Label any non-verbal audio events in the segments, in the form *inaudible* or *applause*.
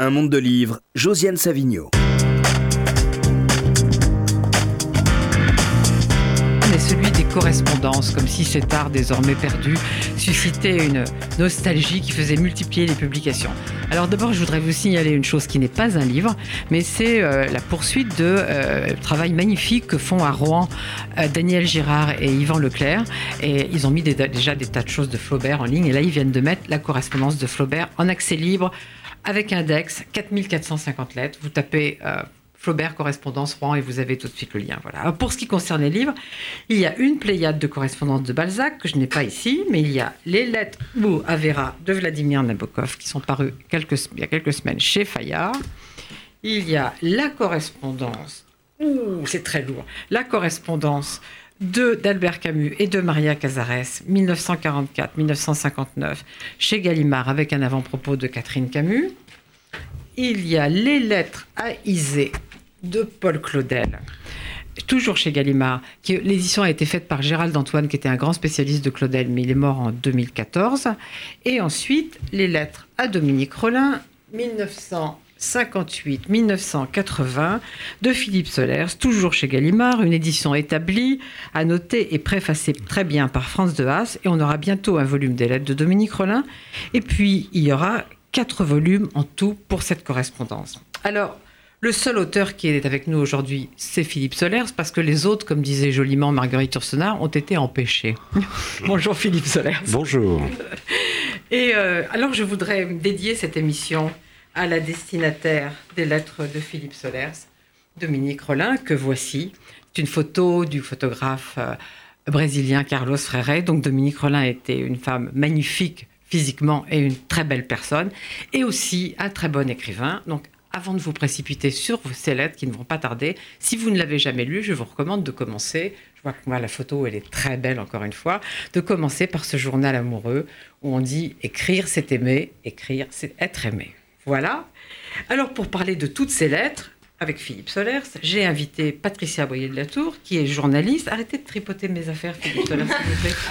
Un monde de livres, Josiane Savigno. Mais celui des correspondances, comme si cet art désormais perdu suscitait une nostalgie qui faisait multiplier les publications. Alors d'abord, je voudrais vous signaler une chose qui n'est pas un livre, mais c'est euh, la poursuite de euh, travail magnifique que font à Rouen euh, Daniel Girard et Yvan Leclerc. Et ils ont mis déjà des tas de choses de Flaubert en ligne. Et là, ils viennent de mettre la correspondance de Flaubert en accès libre avec index 4450 lettres. Vous tapez euh, Flaubert correspondance Rouen et vous avez tout de suite le lien. Voilà. Pour ce qui concerne les livres, il y a une pléiade de correspondances de Balzac que je n'ai pas ici, mais il y a les lettres ou à de Vladimir Nabokov qui sont parues il y a quelques semaines chez Fayard. Il y a la correspondance, ouh, c'est très lourd, la correspondance de d'Albert Camus et de Maria Cazares, 1944-1959, chez Gallimard, avec un avant-propos de Catherine Camus. Il y a les lettres à Isée de Paul Claudel, toujours chez Gallimard. L'édition a été faite par Gérald Antoine, qui était un grand spécialiste de Claudel, mais il est mort en 2014. Et ensuite, les lettres à Dominique Rollin, 1958-1980, de Philippe Solers, toujours chez Gallimard, une édition établie, annotée et préfacée très bien par France de Haas. Et on aura bientôt un volume des lettres de Dominique Rollin. Et puis, il y aura quatre volumes en tout pour cette correspondance. Alors, le seul auteur qui est avec nous aujourd'hui, c'est Philippe Solers, parce que les autres, comme disait joliment Marguerite Yourcenar, ont été empêchés. *laughs* Bonjour Philippe Solers. Bonjour. *laughs* Et euh, alors, je voudrais dédier cette émission à la destinataire des lettres de Philippe Solers, Dominique Rollin, que voici. C'est une photo du photographe euh, brésilien Carlos Freire. Donc, Dominique Rollin était une femme magnifique physiquement et une très belle personne, et aussi un très bon écrivain. Donc, avant de vous précipiter sur ces lettres qui ne vont pas tarder, si vous ne l'avez jamais lu, je vous recommande de commencer. Je vois que moi, la photo, elle est très belle, encore une fois, de commencer par ce journal amoureux où on dit écrire, c'est aimer, écrire, c'est être aimé. Voilà. Alors, pour parler de toutes ces lettres, avec Philippe Solers, j'ai invité Patricia Boyer de la Tour, qui est journaliste. Arrêtez de tripoter mes affaires, Philippe Solers, s'il vous plaît. *laughs*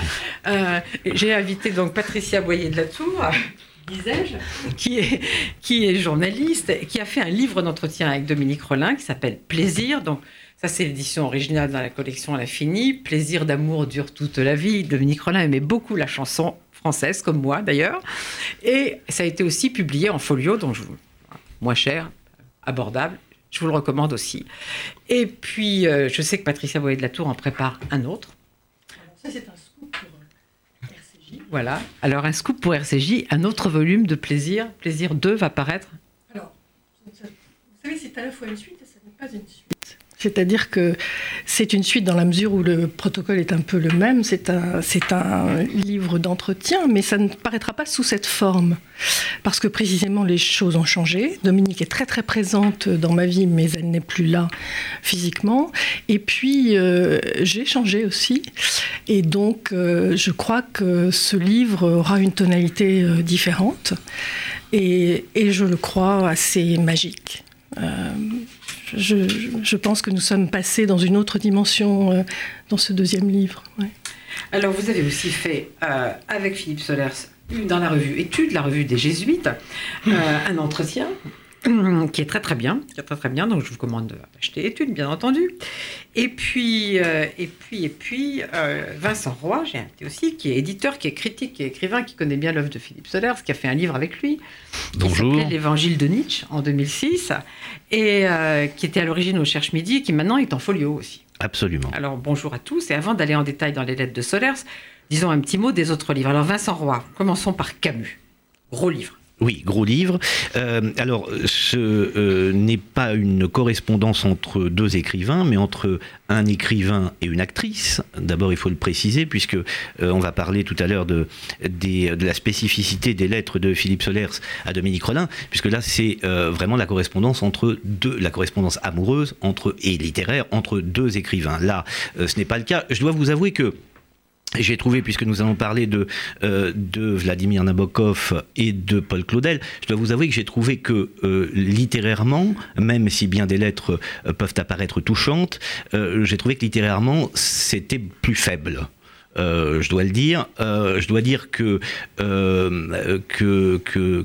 Euh, j'ai invité donc Patricia Boyer de la Tour, *laughs* disais-je, qui est, qui est journaliste, qui a fait un livre d'entretien avec Dominique Rollin qui s'appelle Plaisir. Donc, ça, c'est l'édition originale dans la collection La Finie. Plaisir d'amour dure toute la vie. Dominique Rollin aimait beaucoup la chanson française, comme moi d'ailleurs. Et ça a été aussi publié en folio, donc je, moins cher, abordable. Je vous le recommande aussi. Et puis, euh, je sais que Patricia Boyer de la Tour en prépare un autre. Ça, c'est un scoop pour euh, RCJ. Voilà. Alors, un scoop pour RCJ, un autre volume de Plaisir. Plaisir 2 va paraître. Alors, vous savez, c'est à la fois une suite et ça n'est pas une suite. C'est-à-dire que c'est une suite dans la mesure où le protocole est un peu le même. C'est un, un livre d'entretien, mais ça ne paraîtra pas sous cette forme. Parce que précisément, les choses ont changé. Dominique est très très présente dans ma vie, mais elle n'est plus là physiquement. Et puis, euh, j'ai changé aussi. Et donc, euh, je crois que ce livre aura une tonalité euh, différente. Et, et je le crois assez magique. Je, pense que nous sommes passés dans une autre dimension euh, dans ce deuxième livre. Alors, vous avez aussi fait, euh, avec Philippe Solers, dans la revue Études, la revue des Jésuites, euh, un entretien *clears throat* qui est très très bien, qui est très très bien. Donc, je vous commande d'acheter Études, bien entendu. Et puis, euh, et puis, et puis, euh, Vincent Roy, j'ai invité aussi, qui est éditeur, qui est critique, qui est écrivain, qui connaît bien l'œuvre de Philippe Solers, qui a fait un livre avec lui. Bonjour. Qui L'Évangile de Nietzsche en 2006, et euh, qui était à l'origine au Cherche Midi, et qui maintenant est en folio aussi. Absolument. Alors bonjour à tous, et avant d'aller en détail dans les lettres de Solers, disons un petit mot des autres livres. Alors Vincent Roy, commençons par Camus. Gros livre. Oui, gros livre. Euh, alors, ce euh, n'est pas une correspondance entre deux écrivains, mais entre un écrivain et une actrice. D'abord, il faut le préciser, puisque euh, on va parler tout à l'heure de, la spécificité des lettres de Philippe Solers à Dominique Rollin, puisque là, c'est vraiment la correspondance entre deux, la correspondance amoureuse et littéraire entre deux écrivains. Là, ce n'est pas le cas. Je dois vous avouer que j'ai trouvé, puisque nous allons parler de, euh, de Vladimir Nabokov et de Paul Claudel, je dois vous avouer que j'ai trouvé que euh, littérairement, même si bien des lettres euh, peuvent apparaître touchantes, j'ai trouvé que littérairement c'était plus faible. je dois le dire. je dois dire que, que,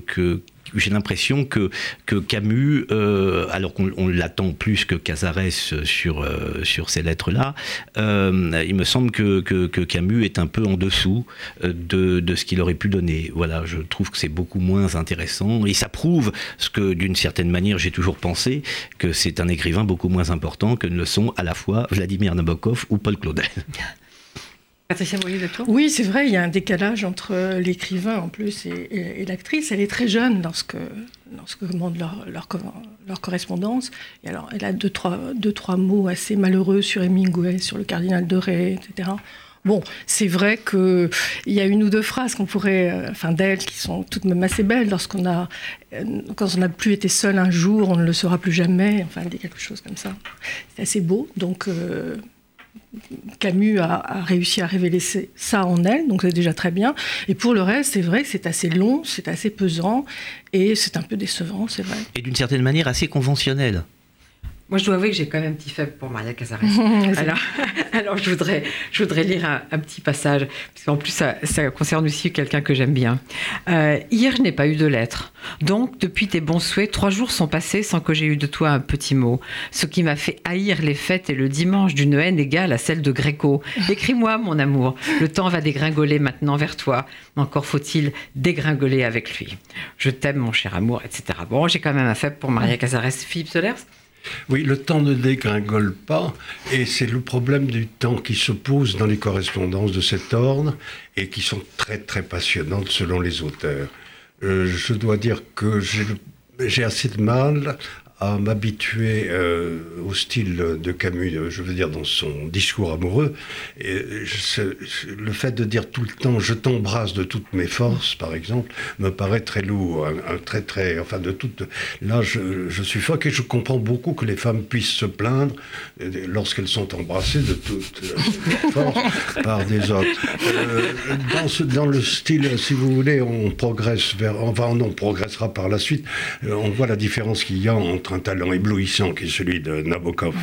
que j'ai l'impression que, que Camus, euh, alors qu'on l'attend plus que Casares sur, euh, sur ces lettres-là, euh, il me semble que, que, Camus est un peu en dessous de, de ce qu'il aurait pu donner. Voilà, je trouve que c'est beaucoup moins intéressant et ça prouve ce que d'une certaine manière j'ai toujours pensé, que c'est un écrivain beaucoup moins important que ne le sont à la fois Vladimir Nabokov ou Paul Claudel. *laughs* Oui, c'est vrai, il y a un décalage entre l'écrivain en plus et, l'actrice. Elle est très jeune lorsque, lorsque demande leur, leur, correspondance. Et alors, elle a deux trois, trois mots assez malheureux sur Hemingway, sur le cardinal de Ray, etc. Bon, c'est vrai qu'il y a une ou deux phrases qu'on pourrait, euh, enfin d'elle, qui sont toutes même assez belles. Lorsqu'on a, euh, quand on n'a plus été seul un jour, on ne le sera plus jamais. Enfin, quelque chose comme ça. C'est assez beau. Donc, euh, Camus a, réussi à révéler ça en elle, donc c'est déjà très bien. Et pour le reste, c'est vrai que c'est assez long, c'est assez pesant, et c'est un peu décevant, c'est vrai. Et d'une certaine manière assez conventionnel. Moi, je dois avouer que j'ai quand même un petit faible pour Maria Casares. *laughs* alors, *laughs* alors, je voudrais, je voudrais lire un, petit passage, parce qu'en plus, ça, concerne aussi quelqu'un que j'aime bien. Euh, hier, je n'ai pas eu de lettre. Donc, depuis tes bons souhaits, trois jours sont passés sans que j'ai eu de toi un petit mot. Ce qui m'a fait haïr les fêtes et le dimanche d'une haine égale à celle de Gréco. Écris-moi, mon amour. Le temps va dégringoler maintenant vers toi. Encore faut-il dégringoler avec lui. Je t'aime, mon cher amour, etc. Bon, j'ai quand même un faible pour Maria Casares. Philippe Solers oui, le temps ne dégringole pas, et c'est le problème du temps qui se pose dans les correspondances de cet ordre, et qui sont très très passionnantes selon les auteurs. Euh, je dois dire que j'ai assez de mal à m'habituer euh, au style de Camus, euh, je veux dire dans son discours amoureux. Et le fait de dire tout le temps "je t'embrasse de toutes mes forces", par exemple, me paraît très lourd, un, très très, enfin de toute. Là, je, suis fort et je comprends beaucoup que les femmes puissent se plaindre euh, lorsqu'elles sont embrassées de toutes *laughs* forces par des autres. dans, ce, dans le style, si vous voulez, on progresse vers, enfin on progressera par la suite. on voit la différence qu'il y a entre un talent éblouissant qui est celui de Nabokov,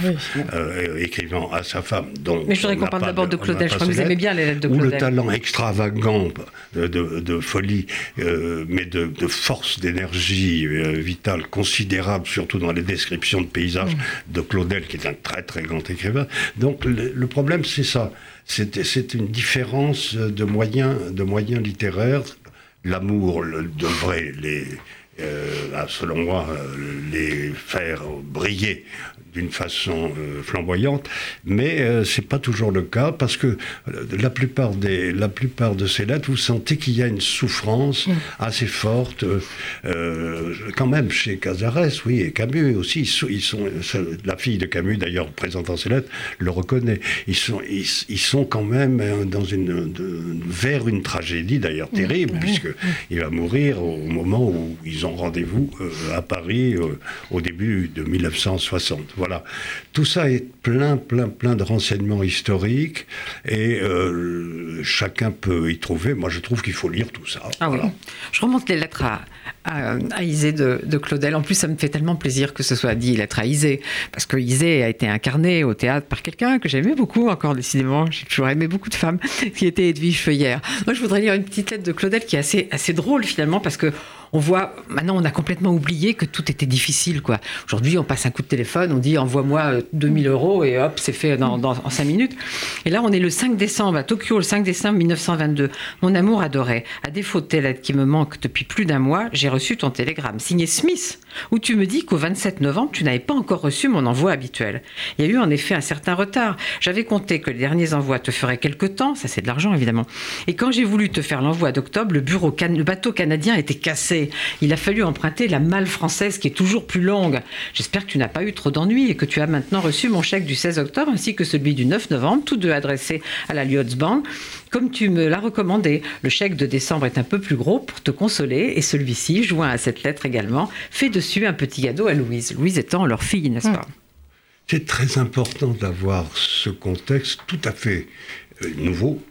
euh, écrivant à sa femme. Mais je voudrais qu'on parle d'abord de Claudel. Je crois que vous aimez bien les lettres de Claudel. Ou le talent extravagant de, folie, euh, mais de, force, d'énergie euh, vitale considérable, surtout dans les descriptions de paysages mm. de Claudel, qui est un très très grand écrivain. Donc le, problème, c'est ça. C'est une différence de moyens, de moyens littéraires. L'amour devrait les euh, selon moi, euh, les faire briller d'une façon euh, flamboyante, mais c'est pas toujours le cas parce que la plupart des, la plupart de ces lettres, vous sentez qu'il y a une souffrance mm. assez forte, quand même chez Cazares, oui, et Camus aussi. Ils sont, la fille de Camus d'ailleurs présentant ces lettres le reconnaît. Ils sont, ils, sont quand même dans une, vers une tragédie d'ailleurs mm. terrible puisque il va mourir au moment où ils ont rendez-vous à Paris au début de 1960. Voilà. Tout ça est plein, plein, plein de renseignements historiques et euh, chacun peut y trouver. Moi, je trouve qu'il faut lire tout ça. Ah oui. Je remonte les lettres à, à, Isée de, Claudel. En plus, ça me fait tellement plaisir que ce soit dit lettres à Isée, parce que Isée a été incarnée au théâtre par quelqu'un que j'aimais beaucoup, encore décidément. J'ai toujours aimé beaucoup de femmes, *laughs* qui était Edwige Feuillère. Moi, je voudrais lire une petite lettre de Claudel qui est assez, assez drôle finalement, parce que on voit, maintenant, on a complètement oublié que tout était difficile, quoi. Aujourd'hui, on passe un coup de téléphone, on dit envoie-moi 2000 euh, euros et hop, c'est fait en 5 minutes. Et là, on est le 5 décembre à Tokyo, le 5 décembre 1922. Mon amour adoré. À défaut de telle lettre qui me manque depuis plus d'un mois, j'ai reçu ton télégramme signé Smith, où tu me dis qu'au 27 novembre, tu n'avais pas encore reçu mon envoi habituel. Il y a eu en effet un certain retard. J'avais compté que les derniers envois te feraient quelque temps, ça c'est de l'argent évidemment. Et quand j'ai voulu te faire l'envoi d'octobre, le, bateau canadien était cassé. Il a fallu emprunter la malle française qui est toujours plus longue. J'espère que tu n'as pas eu trop d'ennuis et que tu as maintenant reçu mon chèque du 16 octobre ainsi que celui du 9 novembre, tous deux adressés à la Lloyds. Comme tu me l'as recommandé, le chèque de décembre est un peu plus gros pour te consoler et celui-ci, joint à cette lettre également, fait dessus un petit cadeau à Louise. Louise étant leur fille, n'est-ce pas C'est très important d'avoir ce contexte tout à fait euh, nouveau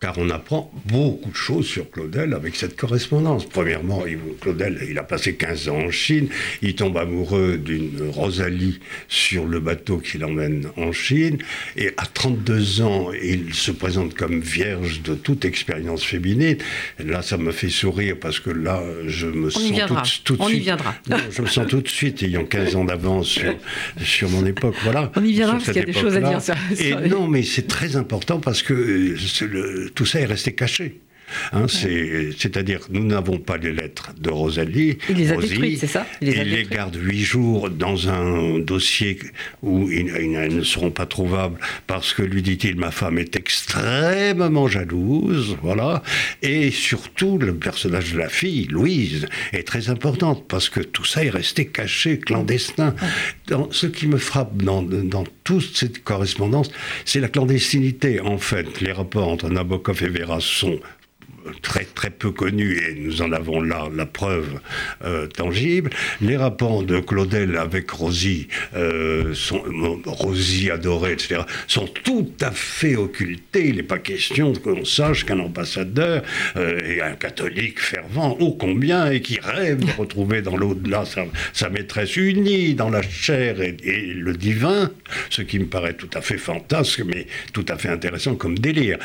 car on apprend beaucoup de choses sur Claudel avec cette correspondance. Premièrement, Claudel, il a passé 15 ans en Chine, il tombe amoureux d'une Rosalie sur le bateau qui l'emmène en Chine, et à 32 ans, il se présente comme vierge de toute expérience féminine. là, ça me fait sourire parce que là, je me sens tout, de on suite... Y viendra. je me sens tout de suite, ayant 15 ans d'avance sur, sur, mon époque. Voilà. On y viendra parce qu'il y a des choses à dire. Sur, et non, mais c'est très important parce que euh, le, tout ça est resté caché. Hein, C'est-à-dire, nous n'avons pas les lettres de Rosalie. Il les a détruites, c'est ça? Il les, garde huit jours dans un dossier où ils, ne seront pas trouvables parce que, lui dit-il, ma femme est extrêmement jalouse, voilà. Et surtout, le personnage de la fille, Louise, est très importante parce que tout ça est resté caché, clandestin. Dans, ce qui me frappe dans, dans toute cette correspondance, c'est la clandestinité. En fait, les rapports entre Nabokov et Vera sont très très peu connu et nous en avons là la preuve euh, tangible. Les rapports de Claudel avec Rosie, euh, Rosie adorée, etc., sont tout à fait occultés. Il n'est pas question qu'on sache qu'un ambassadeur euh, et un catholique fervent, ô combien, et qui rêve de retrouver dans l'au-delà sa, maîtresse unie dans la chair et, le divin, ce qui me paraît tout à fait fantasque, mais tout à fait intéressant comme délire.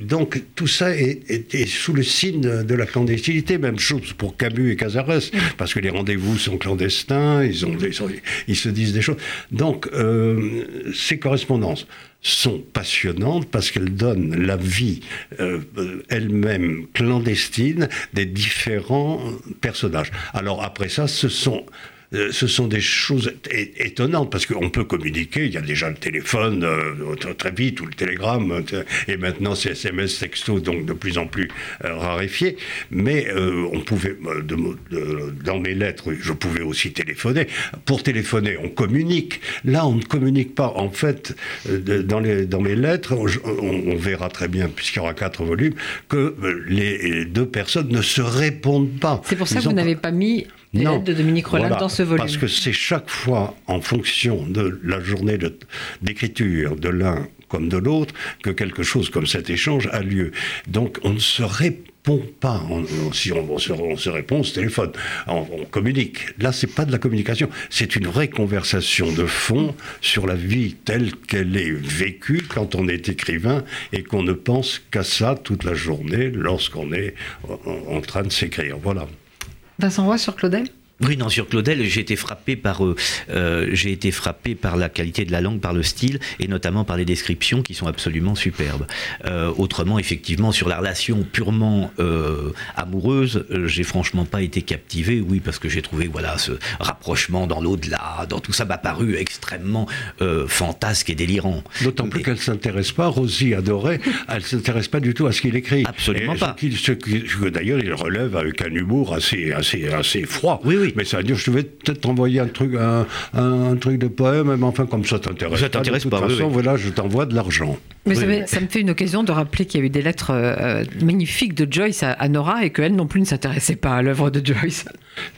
donc tout ça est était sous le signe de la clandestinité. Même chose pour Camus et Cazares, parce que les rendez-vous sont clandestins, ils, se disent des choses. Donc, euh, ces correspondances sont passionnantes parce qu'elles donnent la vie euh, elle-même clandestine des différents personnages. Alors après ça, ce sont euh, ce sont des choses étonnantes parce qu'on peut communiquer. Il y a déjà le téléphone euh, très vite ou le télégramme euh, et maintenant c'est SMS, texto, donc de plus en plus raréfié. Mais on pouvait, dans mes lettres, je pouvais aussi téléphoner. Pour téléphoner, on communique. Là, on ne communique pas. En fait, dans, les, dans mes lettres, on, verra très bien, puisqu'il y aura quatre volumes, que les deux personnes ne se répondent pas. C'est pour ça que vous n'avez pas mis non. de Dominique Rollin dans ce volume. Parce que c'est chaque fois en fonction de la journée d'écriture de, l'un comme de l'autre que quelque chose comme cet échange a lieu. Donc on ne se répond pas. si on, se, répond, on se téléphone, on, communique. Là, c'est pas de la communication, c'est une vraie conversation de fond sur la vie telle qu'elle est vécue quand on est écrivain et qu'on ne pense qu'à ça toute la journée lorsqu'on est en train de s'écrire. Voilà. Vincent Roy sur Claudel? Oui, non, sur Claudel, j'ai été frappé par, euh, euh, j'ai été frappé par la qualité de la langue, par le style, et notamment par les descriptions qui sont absolument superbes. Euh, autrement, effectivement, sur la relation purement amoureuse, j'ai franchement pas été captivé. Oui, parce que j'ai trouvé, voilà, ce rapprochement dans l'au-delà, dans tout ça m'a paru extrêmement fantasque et délirant. D'autant plus qu'elle s'intéresse pas, Rosie adorait, elle s'intéresse pas du tout à ce qu'il écrit. Absolument pas. Ce que d'ailleurs il relève avec un humour assez, assez, assez froid. Oui, oui. Mais ça veut dire, je vais peut-être t'envoyer un truc, un, truc de poème, mais enfin, comme ça t'intéresse ça t'intéresse pas. De toute façon, voilà, je t'envoie de l'argent. Mais ça, me fait une occasion de rappeler qu'il y a eu des lettres euh, magnifiques de Joyce à, Nora et qu'elle non plus ne s'intéressait pas à l'œuvre de Joyce.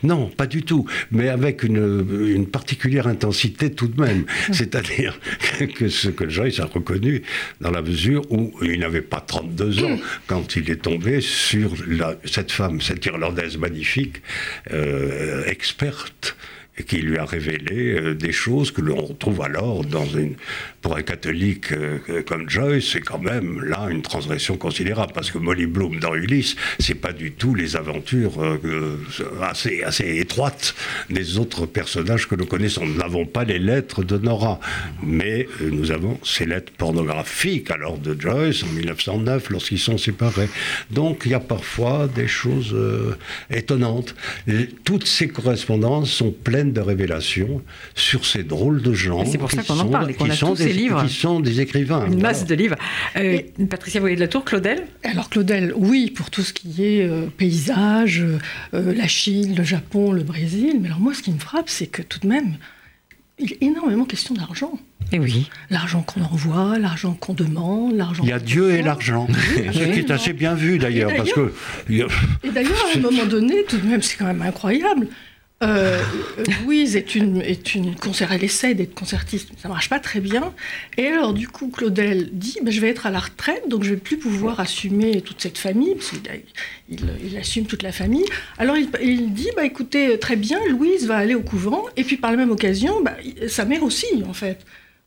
Non, pas du tout, mais avec une, une particulière intensité tout de même. C'est-à-dire *laughs* que ce que Joyce a reconnu dans la mesure où il n'avait pas 32 ans quand il est tombé sur la, cette femme, cette Irlandaise magnifique, euh, experte et qui lui a révélé euh, des choses que l'on retrouve alors dans une, pour un catholique euh, comme Joyce, c'est quand même là une transgression considérable parce que Molly Bloom dans Ulysse, c'est pas du tout les aventures euh, assez, assez étroites des autres personnages que nous connaissons. Nous n'avons pas les lettres de Nora, mais nous avons ces lettres pornographiques alors de Joyce en 1909 lorsqu'ils sont séparés. Donc il y a parfois des choses étonnantes. toutes ces correspondances sont pleines de révélations sur ces drôles de gens. C'est pour ça qu'on en parle et qu'on a tous ces livres. Qui sont des écrivains. Une masse de livres. Euh, Patricia Voyer de la Tour, Claudel Alors Claudel, oui, pour tout ce qui est euh, paysage, euh, la Chine, le Japon, le Brésil. Mais alors moi, ce qui me frappe, c'est que tout de même, il est énormément question d'argent. Et eh oui. L'argent qu'on envoie, l'argent qu'on demande, l'argent. Il y a Dieu et l'argent. Ce qui est assez bien vu d'ailleurs, parce que. Et d'ailleurs, à un *laughs* moment donné, tout de même, c'est quand même incroyable euh, Louise est une, est une concert, elle essaie d'être concertiste, mais ça marche pas très bien. Et alors, du coup, Claudel dit bah, Je vais être à la retraite, donc je vais plus pouvoir assumer toute cette famille, parce qu'il il, assume toute la famille. Alors, il, il, dit bah, Écoutez, très bien, Louise va aller au couvent, et puis par la même occasion, bah, sa mère aussi, en fait.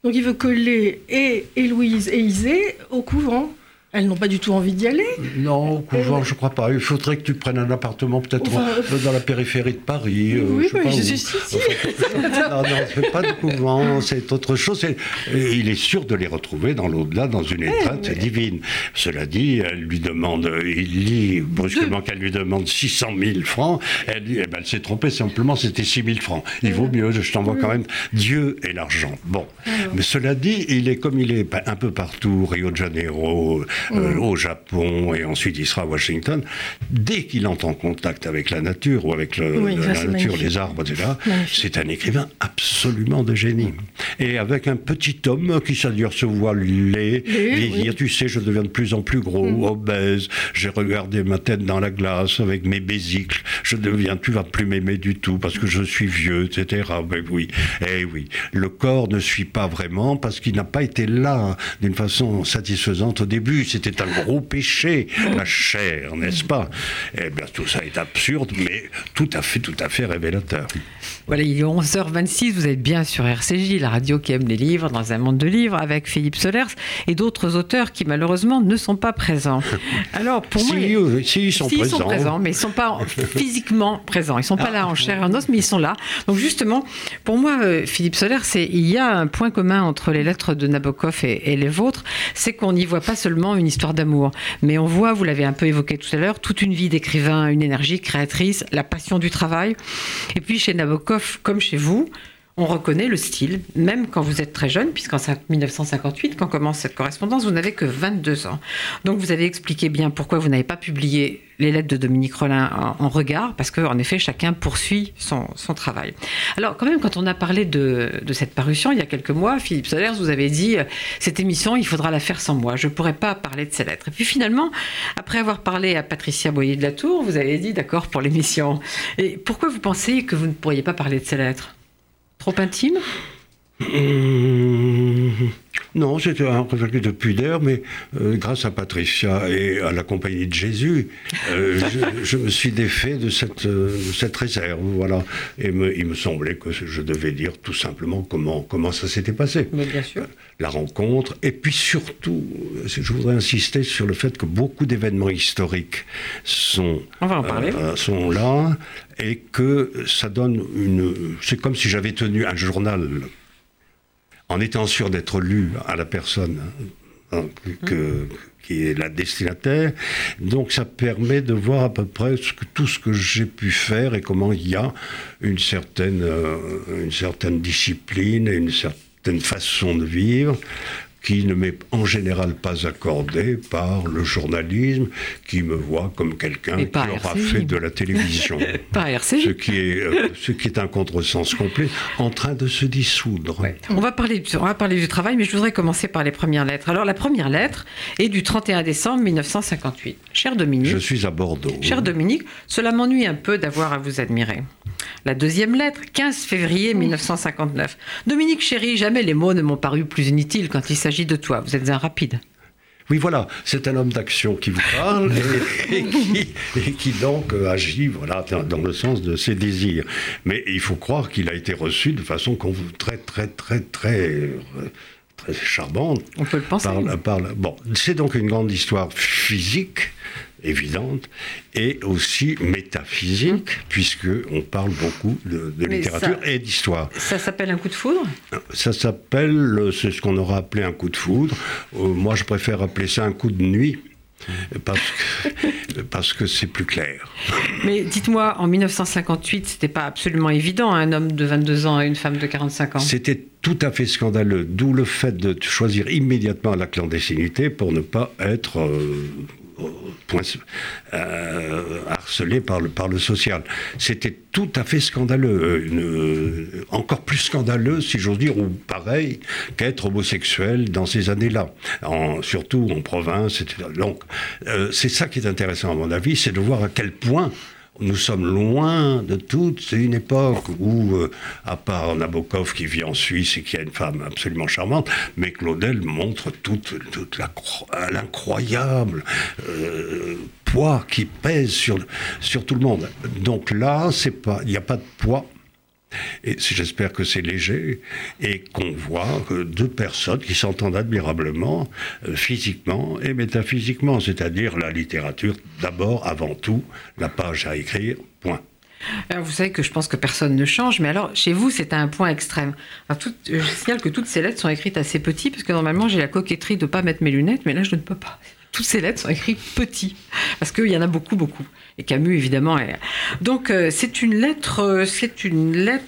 Donc, il veut coller et, et Louise et Isée au couvent. Elles n'ont pas du tout envie d'y aller. Non, au couvent, je crois pas. Il faudrait que tu prennes un appartement peut-être enfin, dans la périphérie de Paris. Euh, oui, je mais je suis ici. non, non, c'est pas de couvent, c'est autre chose. Il est sûr de les retrouver dans l'au-delà, dans une étreinte eh, divine. Cela dit, elle lui demande, il lit brusquement qu'elle lui demande 600 000 francs. Elle dit, eh ben, elle s'est trompée, simplement, c'était 6 000 francs. Il vaut mieux, je t'envoie quand même Dieu et l'argent. Bon. Mais cela dit, il est comme il est un peu partout, Rio de Janeiro, euh, au Japon et ensuite il sera à Washington. Dès qu'il entre en contact avec la nature ou avec le, oui, la, nature, les arbres, etc., c'est un écrivain absolument de génie. Et avec un petit homme qui, ça dire, se voit laid, vieillir, tu sais, je deviens de plus en plus gros, mm. obèse, j'ai regardé ma tête dans la glace avec mes bésicles, je deviens, tu vas plus m'aimer du tout parce que je suis vieux, etc. Ben oui, eh oui, le corps ne suit pas vraiment parce qu'il n'a pas été là d'une façon satisfaisante au début c'était un gros péché, la chair, n'est-ce pas? Eh bien, tout ça est absurde, mais tout à fait, tout à fait révélateur. Voilà, il est 11h26, vous êtes bien sur RCJ, la radio qui aime les livres, dans un monde de livres, avec Philippe Solers et d'autres auteurs qui, malheureusement, ne sont pas présents. *laughs* Alors, pour si, moi... Euh, si, ils sont si, présents. Ils sont présents, mais ils ne sont pas physiquement présents. Ils ne sont pas là en chair et en os, mais ils sont là. Donc, justement, pour moi, euh, Philippe Solers, il y a un point commun entre les lettres de Nabokov et, et les vôtres, c'est qu'on n'y voit pas seulement une histoire d'amour. Mais on voit, vous l'avez un peu évoqué tout à l'heure, toute une vie d'écrivain, une énergie créatrice, la passion du travail. Et puis chez Nabokov, comme chez vous, on reconnaît le style, même quand vous êtes très jeune, puisqu'en 1958, quand commence cette correspondance, vous n'avez que 22 ans. Donc vous avez expliqué bien pourquoi vous n'avez pas publié les lettres de Dominique Rollin en, regard, parce qu'en effet, chacun poursuit son, travail. Alors quand même, quand on a parlé de, cette parution il y a quelques mois, Philippe Solers vous avez dit, cette émission, il faudra la faire sans moi, je ne pourrais pas parler de ces lettres. Et puis finalement, après avoir parlé à Patricia Boyer de la Tour, vous avez dit, d'accord pour l'émission. Et pourquoi vous pensez que vous ne pourriez pas parler de ces lettres? Trop intime? Mmh, Non, c'était un reflet de pudeur, mais euh, grâce à Patricia et à la Compagnie de Jésus, euh, je, je, me suis défait de cette, euh, de cette réserve. Voilà. Et me, il me semblait que je devais dire tout simplement comment, comment ça s'était passé. Mais bien sûr. La rencontre. Et puis surtout, je voudrais insister sur le fait que beaucoup d'événements historiques sont, On va en parler. sont là et que ça donne une. C'est comme si j'avais tenu un journal en étant sûr d'être lu à la personne hein, que, qui est la destinataire. Donc ça permet de voir à peu près tout ce que j'ai pu faire et comment il y a une certaine, euh, une certaine discipline et une certaine façon de vivre qui ne m'est en général pas accordé par le journalisme, qui me voit comme quelqu'un qui aura fait de la télévision. *laughs* pas. Ce qui est, euh, ce qui est un contresens complet, en train de se dissoudre. Ouais. On, va parler, on va parler du travail, mais je voudrais commencer par les premières lettres. Alors, la première lettre est du 31 décembre 1958. Cher Dominique. Je suis à Bordeaux. Cher Dominique, cela m'ennuie un peu d'avoir à vous admirer. La deuxième lettre, 15 février 1959. Dominique chéri, jamais les mots ne m'ont paru plus inutiles quand il s'agit de toi. Vous êtes un rapide. Oui, voilà, c'est un homme d'action qui vous parle et, et, qui, et, qui, donc euh, agit voilà, dans le sens de ses désirs. Mais il faut croire qu'il a été reçu de façon très, très, très, très, très charmante. On peut le penser. Par, par, bon, c'est donc une grande histoire physique évidente et aussi métaphysique, mmh. puisque on parle beaucoup de, de littérature ça, et d'histoire. Ça s'appelle un coup de foudre? Ça s'appelle, c'est ce qu'on aura appelé un coup de foudre. Euh, moi, je préfère appeler ça un coup de nuit. Parce que, *laughs* parce que c'est plus clair. Mais dites-moi, en 1958, c'était pas absolument évident, un homme de 22 ans et une femme de 45 ans C'était tout à fait scandaleux, d'où le fait de choisir immédiatement la clandestinité pour ne pas être euh, euh, harcelé par le, par le social. C'était tout à fait scandaleux, une, encore plus scandaleux, si j'ose dire, ou pareil, qu'être homosexuel dans ces années-là, en, surtout en province, etc. Donc, euh, c'est ça qui est intéressant, à mon avis, c'est de voir à quel point nous sommes loin de toute. Une époque où, euh, à part Nabokov qui vit en Suisse et qui a une femme absolument charmante, mais Claudel montre toute l'incroyable euh, poids qui pèse sur, sur tout le monde. Donc là, il n'y a pas de poids et j'espère que c'est léger et qu'on voit que deux personnes qui s'entendent admirablement, euh, physiquement et métaphysiquement, c'est-à-dire la littérature d'abord, avant tout, la page à écrire, point. Alors vous savez que je pense que personne ne change, mais alors chez vous, c'est un point extrême. je signale que toutes ces lettres sont écrites assez petit, parce que normalement j'ai la coquetterie de ne pas mettre mes lunettes, mais là je ne peux pas. Toutes ces lettres sont écrites petit, parce qu'il y en a beaucoup, beaucoup. Et Camus, évidemment. Est... Donc euh, c'est une lettre, euh, c'est une lettre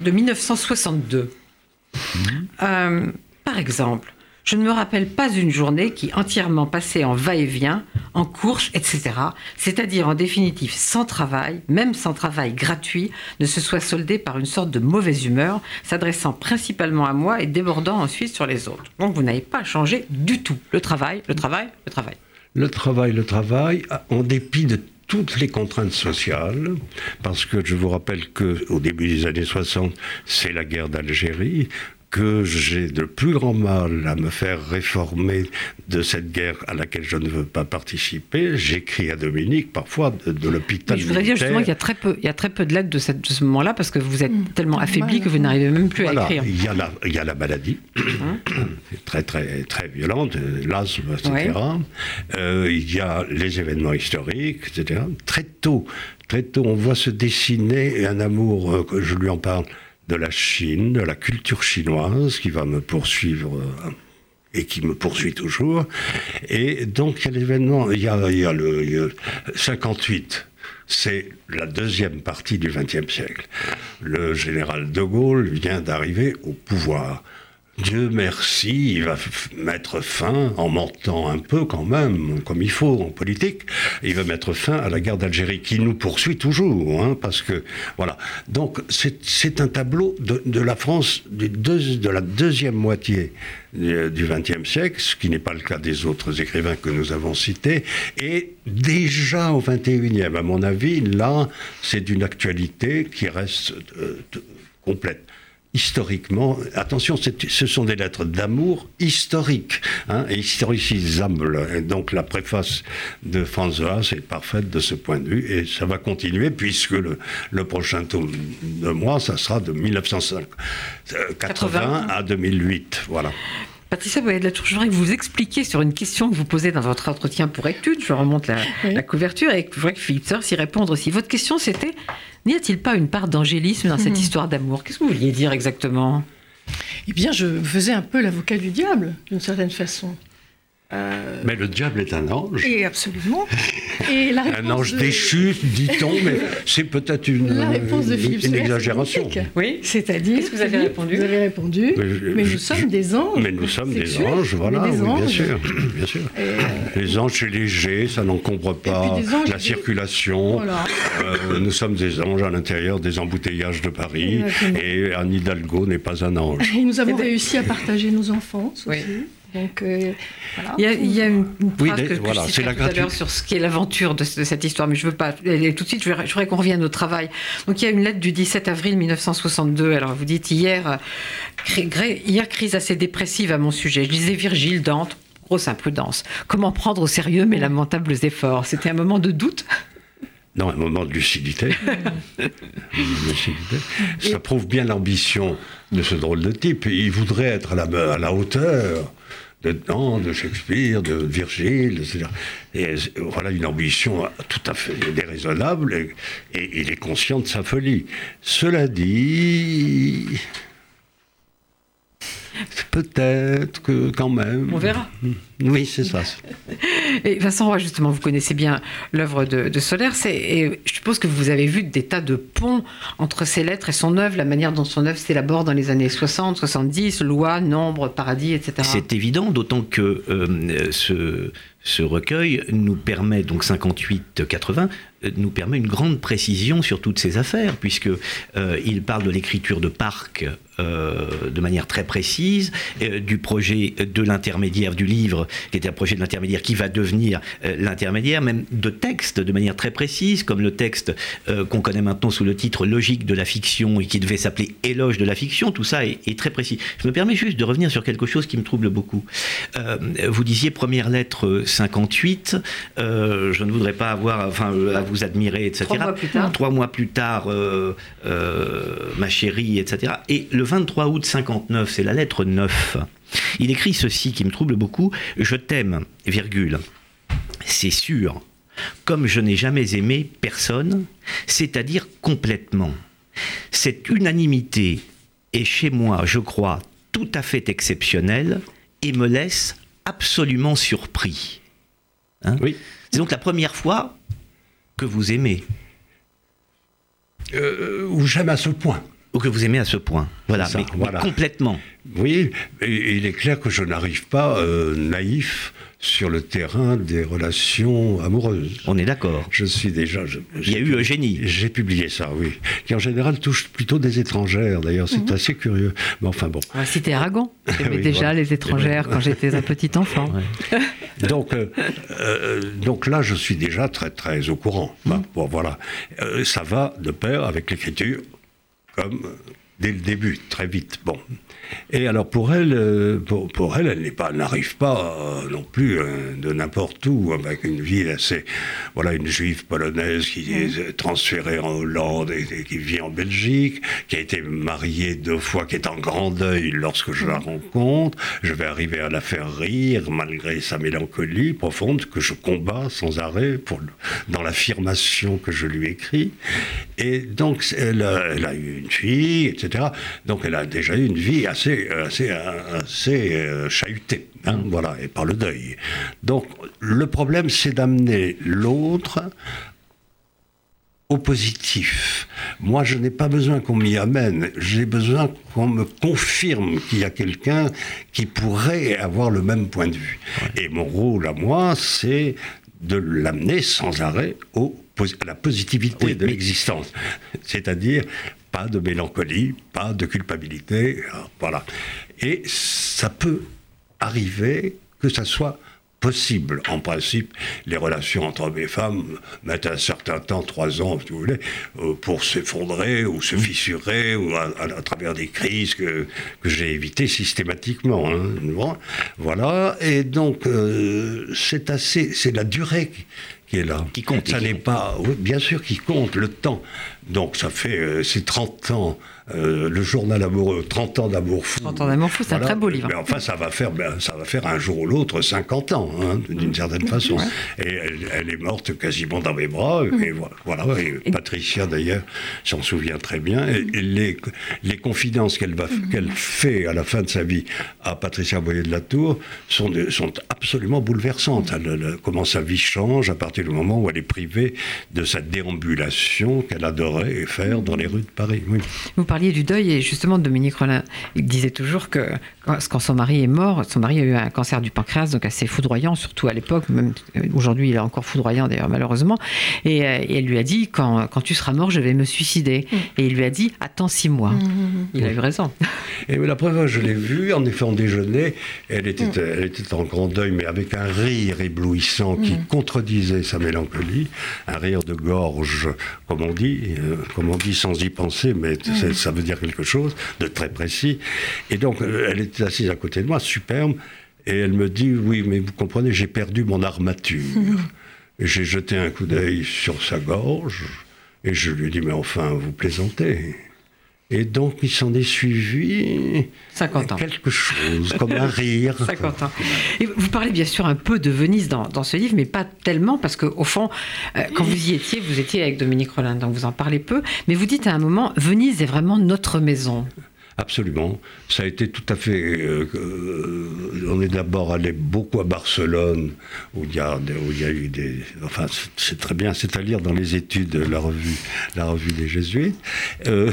de 1962. Mmh. Euh, par exemple, je ne me rappelle pas une journée qui entièrement passée en va-et-vient, en course, etc. C'est-à-dire en définitive sans travail, même sans travail gratuit, ne se soit soldée par une sorte de mauvaise humeur, s'adressant principalement à moi et débordant ensuite sur les autres. Donc vous n'avez pas changé du tout. Le travail, le travail, le travail. Le travail, le travail, en dépit de toutes les contraintes sociales, parce que je vous rappelle qu'au début des années 60, c'est la guerre d'Algérie que j'ai de plus grand mal à me faire réformer de cette guerre à laquelle je ne veux pas participer. J'écris à Dominique parfois de, l'hôpital. Je voudrais dire justement qu'il y a très peu, il y a très peu de lettres de, ce moment-là parce que vous êtes mm. tellement affaibli que vous n'arrivez même plus à écrire. Il y a la, il y a la maladie, hein très très très violente, l'asthme, etc. Euh, il y a les événements historiques, etc. Très tôt, très tôt, on voit se dessiner un amour euh, que je lui en parle de la Chine, de la culture chinoise qui va me poursuivre euh, et qui me poursuit toujours. Et donc, il y a il, y a, le 58 c'est la deuxième partie du XXe siècle. Le général de Gaulle vient d'arriver au pouvoir. Dieu merci, il va mettre fin, en mentant un peu quand même, comme il faut en politique, il va mettre fin à la guerre d'Algérie, qui nous poursuit toujours, hein, parce que, voilà. Donc, c'est un tableau de, la France de la deuxième moitié du XXe siècle, ce qui n'est pas le cas des autres écrivains que nous avons cités, et déjà au XXIe, à mon avis, là, c'est d'une actualité qui reste euh, complète historiquement, attention, ce sont des lettres d'amour historiques, hein, et historicisables. donc la préface de François est parfaite de ce point de vue, et ça va continuer, puisque le, prochain tome de moi, ça sera de 1980 à 2008. Voilà. Patricia Boyer de la Tour, je voudrais que vous expliquiez sur une question que vous posez dans votre entretien pour études. Je remonte la, couverture et je voudrais que Philippe Sœur s'y réponde aussi. Votre question, c'était N'y a-t-il pas une part d'angélisme dans cette mhm. histoire d'amour? Qu'est-ce que vous vouliez dire exactement? Eh bien, je faisais un peu l'avocat du diable, d'une certaine façon. Euh, mais le diable est un ange. Et absolument. *laughs* Et un ange déchu, dit-on, mais c'est peut-être une, une exagération. Oui. C'est-à-dire. Qu'est-ce que vous avez répondu Vous avez répondu. Mais, nous sommes des anges. Mais nous sommes des anges, voilà, oui, bien sûr. Bien sûr. les anges, c'est léger, ça n'encombre pas la circulation. Euh, nous sommes des anges à l'intérieur des embouteillages de Paris. Et Anne Hidalgo n'est pas un ange. Et nous avons réussi à partager nos enfants. Aussi. Donc, euh, il, y a, une, phrase que, voilà, je tout à l'heure sur ce qui est l'aventure de, cette histoire, mais je veux pas. tout de suite, je voudrais, qu'on revienne au travail. Donc, il y a une lettre du 17 avril 1962. Alors, vous dites hier, euh, hier crise assez dépressive à mon sujet. Je disais Virgile, Dante, grosse imprudence. Comment prendre au sérieux mes lamentables efforts? C'était un moment de doute? Non, un moment de lucidité. *laughs* *laughs* Ça prouve bien l'ambition de ce drôle de type. Il voudrait être à la, à la hauteur de Shakespeare, de Virgile, etc. Et voilà une ambition tout à fait déraisonnable et il est conscient de sa folie. Cela dit, Peut-être que quand même. On verra. Oui, c'est ça. Et Vincent Roy, justement, vous connaissez bien l'œuvre de, de, Solaire. Et je suppose que vous avez vu des tas de ponts entre ses lettres et son œuvre, la manière dont son œuvre s'élabore dans les années 60, 70, loi, nombre, paradis, etc. C'est évident, d'autant que euh, ce, ce recueil nous permet, donc 58-80, euh, nous permet une grande précision sur toutes ces affaires, puisque euh, il parle de l'écriture de Parc euh, de manière très précise, du projet de l'intermédiaire du livre qui était approchée de l'intermédiaire, qui va devenir euh, l'intermédiaire, même de textes de manière très précise, comme le texte euh, qu'on connaît maintenant sous le titre Logique de la fiction et qui devait s'appeler Éloge de la fiction, tout ça est, très précis. Je me permets juste de revenir sur quelque chose qui me trouble beaucoup. Euh, vous disiez première lettre 58, je ne voudrais pas avoir, enfin, à vous admirer, etc. Trois mois plus tard. Trois mois plus tard, ma chérie, etc. Et le 23 août 59, c'est la lettre 9. Il écrit ceci qui me trouble beaucoup Je t'aime, virgule. C'est sûr, comme je n'ai jamais aimé personne, c'est-à-dire complètement. Cette unanimité est chez moi, je crois, tout à fait exceptionnelle et me laisse absolument surpris. Hein? Oui. C'est donc la première fois que vous aimez. Euh, ou jamais à ce point ou que vous aimez à ce point. Voilà, mais, complètement. Oui, il est clair que je n'arrive pas euh, naïf sur le terrain des relations amoureuses. On est d'accord. Je suis déjà. il y a eu Eugénie. J'ai publié ça, oui. Qui en général touche plutôt des étrangères, d'ailleurs. C'est mhm. assez curieux. Mais enfin bon. Ah, C'était Aragon. J'aimais déjà les étrangères quand j'étais un petit enfant. *laughs* donc, euh, euh, donc là, je suis déjà très, très au courant. Mhm. bon, voilà. ça va de pair avec l'écriture comme dès le début, très vite. Bon. Et alors pour elle, euh, pour, elle, elle n'arrive pas euh, non plus euh, de n'importe où avec une vie assez, voilà, une juive polonaise qui est transférée en Hollande et, qui vit en Belgique, qui a été mariée deux fois, qui est en grand deuil lorsque je la rencontre. Je vais arriver à la faire rire malgré sa mélancolie profonde que je combats sans arrêt pour dans l'affirmation que je lui écris. Et donc elle a, elle a eu une fille, etc. Donc elle a déjà eu une vie assez, assez, assez euh, chahuté, hein, voilà, et par le deuil. Donc le problème, c'est d'amener l'autre au positif. Moi, je n'ai pas besoin qu'on m'y amène, j'ai besoin qu'on me confirme qu'il y a quelqu'un qui pourrait avoir le même point de vue. Et mon rôle à moi, c'est de l'amener sans arrêt au, à la positivité de l'existence. C'est-à-dire pas de mélancolie, pas de culpabilité, voilà. Et ça peut arriver que ça soit possible. En principe, les relations entre hommes et femmes mettent un certain temps, trois ans, si vous voulez, euh, pour s'effondrer ou se fissurer ou à, travers des crises que, que j'ai évitées systématiquement. Hein. Voilà. Et donc, euh, c'est assez, c'est la durée qui, est là. Qui compte. Ça n'est pas, bien sûr, qui compte le temps. Donc ça fait euh, ces 30 ans, euh, le journal amoureux, 30 ans d'amour fou. 30 ans d'amour fou, c'est un très beau livre. Mais enfin, ça va faire, ben, ça va faire un jour ou l'autre 50 ans, hein, d'une mmh. certaine façon. Et elle, est morte quasiment dans mes bras. Mmh. Et voilà. Et Patricia, d'ailleurs, s'en souvient très bien. Et, les, les, confidences qu'elle mmh. qu'elle fait à la fin de sa vie à Patricia Boyer de la Tour sont, sont absolument bouleversantes. comment sa vie change à partir du moment où elle est privée de sa déambulation qu'elle adore et faire dans les rues de Paris. Vous parliez du deuil et justement Dominique Rollin il disait toujours que quand son mari est mort, son mari a eu un cancer du pancréas, donc assez foudroyant, surtout à l'époque, même aujourd'hui il est encore foudroyant d'ailleurs malheureusement, et, euh, elle lui a dit quand, quand, tu seras mort je vais me suicider, mm. et il lui a dit attends six mois. Mm, mm, il a eu raison. Et la première fois je l'ai vue, en effet en déjeuner, elle était, elle était en grand deuil, mais avec un rire éblouissant qui contredisait sa mélancolie, un rire de gorge, comme on dit, euh, comme on dit sans y penser, mais ça veut dire quelque chose de très précis. Et donc, euh, elle était assise à côté de moi, superbe, et elle me dit, oui, mais vous comprenez, j'ai perdu mon armature. *laughs* J'ai jeté un coup d'œil sur sa gorge, et je lui ai dit, mais enfin, vous plaisantez. Et donc, il s'en est suivi 50 ans. quelque chose, comme un rire. *laughs* 50 ans. Et vous parlez bien sûr un peu de Venise dans, dans ce livre, mais pas tellement, parce qu'au fond, euh, quand vous y étiez, vous étiez avec Dominique Rollin, donc vous en parlez peu, mais vous dites à un moment, Venise est vraiment notre maison. Absolument. Ça a été tout à fait. Euh, on est d'abord allé beaucoup à Barcelone, où il y a, où il y a eu des. Enfin, c'est très bien, c'est à lire dans les études la revue, la revue des Jésuites. Euh,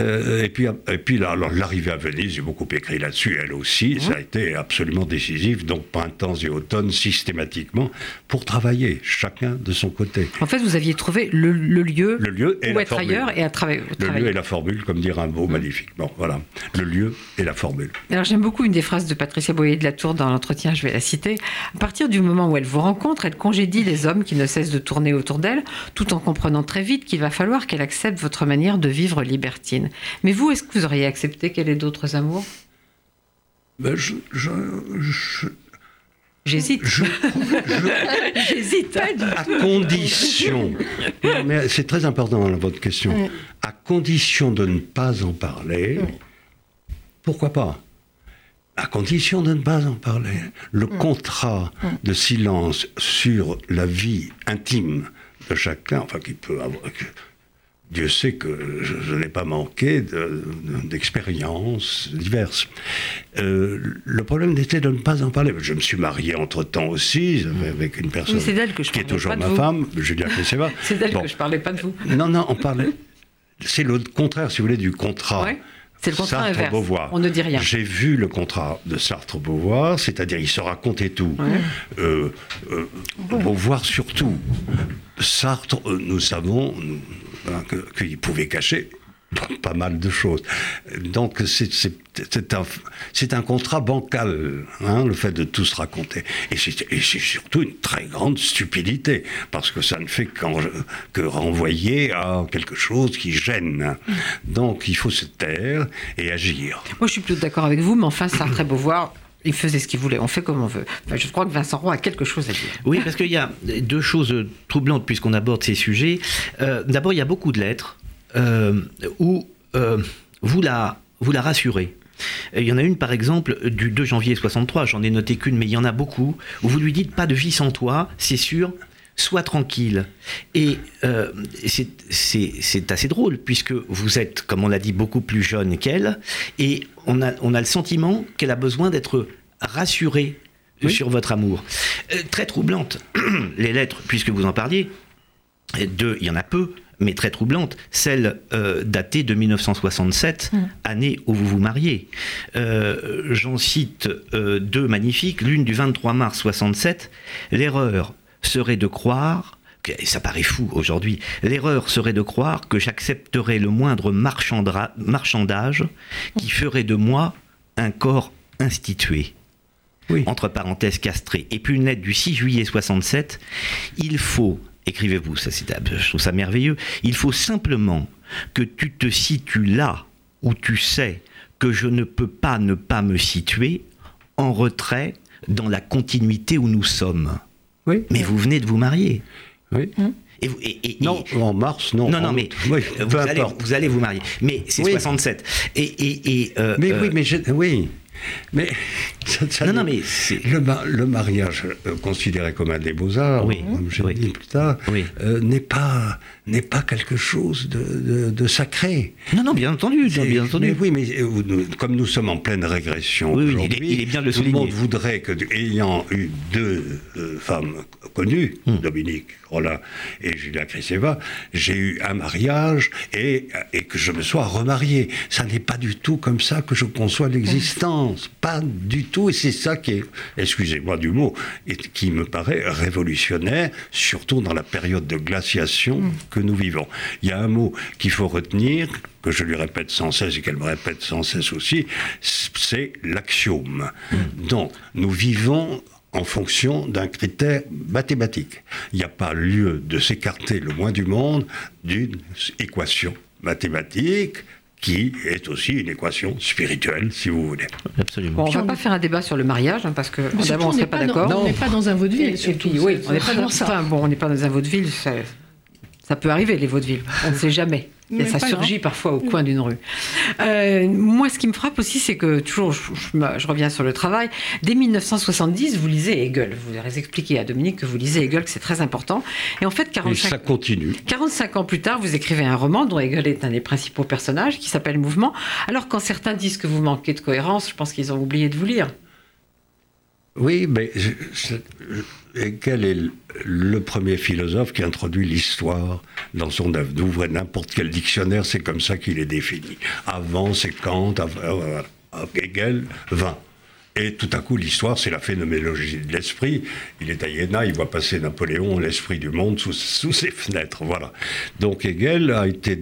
et puis, et puis là, alors, l'arrivée à Venise, j'ai beaucoup écrit là-dessus, elle aussi, ça a été absolument décisif. Donc, printemps et automne, systématiquement, pour travailler, chacun de son côté. En fait, vous aviez trouvé le, le lieu, Le lieu et où la être formule. ailleurs et à travailler. Le lieu et la formule, comme dire un mot magnifique. Bon, voilà. Le lieu et la formule. Alors j'aime beaucoup une des phrases de Patricia Boyer de la Tour dans l'entretien, je vais la citer. À partir du moment où elle vous rencontre, elle congédie les hommes qui ne cessent de tourner autour d'elle, tout en comprenant très vite qu'il va falloir qu'elle accepte votre manière de vivre libertine. Mais vous, est-ce que vous auriez accepté qu'elle ait d'autres amours? Ben, je, je, je, J'hésite. je- je- *laughs* J'hésite. à condition, Non, mais c'est très important hein, votre question, à condition de ne pas en parler, pourquoi pas? À condition de ne pas en parler. Le contrat de silence sur la vie intime de chacun, enfin qui peut avoir... Dieu sait que je, je n'ai pas manqué de- de- d'expériences diverses. Euh, le problème était de ne pas en parler. Je me suis marié entre-temps aussi, avec une personne que je qui est toujours ma vous. femme, Julia Kresseva. *laughs* C'est d'elle Bon. que je parlais, pas de vous. Non, non, on parlait. C'est le contraire, si vous voulez, du contrat. Ouais. C'est le contrat inverse. Sartre-Beauvoir. On ne dit rien. J'ai vu le contrat de Sartre-Beauvoir, c'est-à-dire il se racontait tout. Euh, euh, Beauvoir surtout. Sartre, euh, nous savons nous, hein, qu'il pouvait cacher pas mal de choses. Donc c'est un, contrat bancal, hein, le fait de tout se raconter. Et c'est surtout une très grande stupidité, parce que ça ne fait que renvoyer à quelque chose qui gêne. Donc il faut se taire et agir. Moi, je suis plutôt d'accord avec vous, mais enfin, Sartre et Beauvoir, ils faisaient ce qu'ils voulaient. On fait comme on veut. Je crois que Vincent Roy a quelque chose à dire. Oui, parce qu'il y a deux choses troublantes puisqu'on aborde ces sujets. Euh, D'abord, il y a beaucoup de lettres euh, où euh, vous, la, vous la rassurez. Il y en a une, par exemple, du 2 janvier 63, j'en ai noté qu'une, mais il y en a beaucoup, où vous lui dites pas de vie sans toi, c'est sûr, sois tranquille. Et euh, c'est- assez drôle, puisque vous êtes, comme on l'a dit, beaucoup plus jeune qu'elle, et on a, on a le sentiment qu'elle a besoin d'être rassurée sur votre amour. Euh, très troublante, *clears throat* les lettres, puisque vous en parliez, deux, il y en a peu, mais très troublantes. Celle euh, datée de 1967, année où vous vous mariez. Euh, J'en cite euh, deux magnifiques. L'une du 23 mars 67. L'erreur serait de croire, et ça paraît fou aujourd'hui, l'erreur serait de croire que j'accepterais le moindre marchandage qui ferait de moi un corps institué Oui. entre parenthèses castré. Et puis une lettre du 6 juillet 67. Il faut, écrivez-vous, ça c'est, je trouve ça merveilleux. Il faut simplement que tu te situes là où tu sais que je ne peux pas ne pas me situer en retrait dans la continuité où nous sommes. Oui. Mais vous venez de vous marier. Oui. Et vous- et- et- Non, en mars, non. non, non, mais. Oui, vous, peu allez, vous allez vous marier. Mais c'est Oui. 67. Et, et, et, euh, Mais euh, oui, mais j'ai- oui. Mais ça- ça Non, non, mais le, ma- le mariage euh, considéré comme un des beaux arts, Oui, comme j'ai oui. dit plus tard, Oui. euh, n'est pas n'est pas quelque chose de, de- de sacré. Non, non, bien entendu, bien, entendu. Mais oui, mais euh, nous- comme nous sommes en pleine régression Oui, oui, il est- aujourd'hui, il est bien de tout le monde voudrait que, ayant eu deux euh, femmes connues, Hmm. Dominique Rollin et Julia Krisseva, j'ai eu un mariage et, et que je me sois remarié. Ça n'est pas du tout comme ça que je conçois l'existence. Pas du tout. Et c'est ça qui est, excusez-moi du mot, et qui me paraît révolutionnaire, surtout dans la période de glaciation que nous vivons. Il y a un mot qu'il faut retenir, que je lui répète sans cesse et qu'elle me répète sans cesse aussi, c'est l'axiome. Donc, nous vivons en fonction d'un critère mathématique. Il n'y a pas lieu de s'écarter le moins du monde d'une équation mathématique qui est aussi une équation spirituelle, si vous voulez. Absolument. Bon, on Puis va pas faire un débat sur le mariage, hein, parce que d'abord on ne n'est serait pas d'accord. on n'est pas dans un vaudeville. Surtout, oui, on n'est pas dans enfin, bon, on n'est pas dans un vaudeville. Ça, peut arriver les vaudevilles. On ne sait jamais. *laughs* Et Mais ça surgit parfois au coin d'une rue. Euh, moi, ce qui me frappe aussi, c'est que toujours, je, je me- je reviens sur le travail. Dès 1970, vous lisez Hegel. Vous avez expliqué à Dominique que vous lisez Hegel, que c'est très important. Et en fait, Et 45, ça continue. 45 ans plus tard, vous écrivez un roman dont Hegel est un des principaux personnages, qui s'appelle Mouvement. Alors, quand certains disent que vous manquez de cohérence, je pense qu'ils ont oublié de vous lire. Oui, mais je- je- Hegel est le premier philosophe qui introduit l'histoire dans son œuvre. D'ouvrir n'importe quel dictionnaire, c'est comme ça qu'il est défini. Avant, c'est Kant, avant, Hegel, 20. Et tout à coup, l'histoire, c'est la phénoménologie de l'esprit. Il est à Iéna, il voit passer Napoléon, l'esprit du monde, sous, ses fenêtres. Voilà. Donc Hegel a été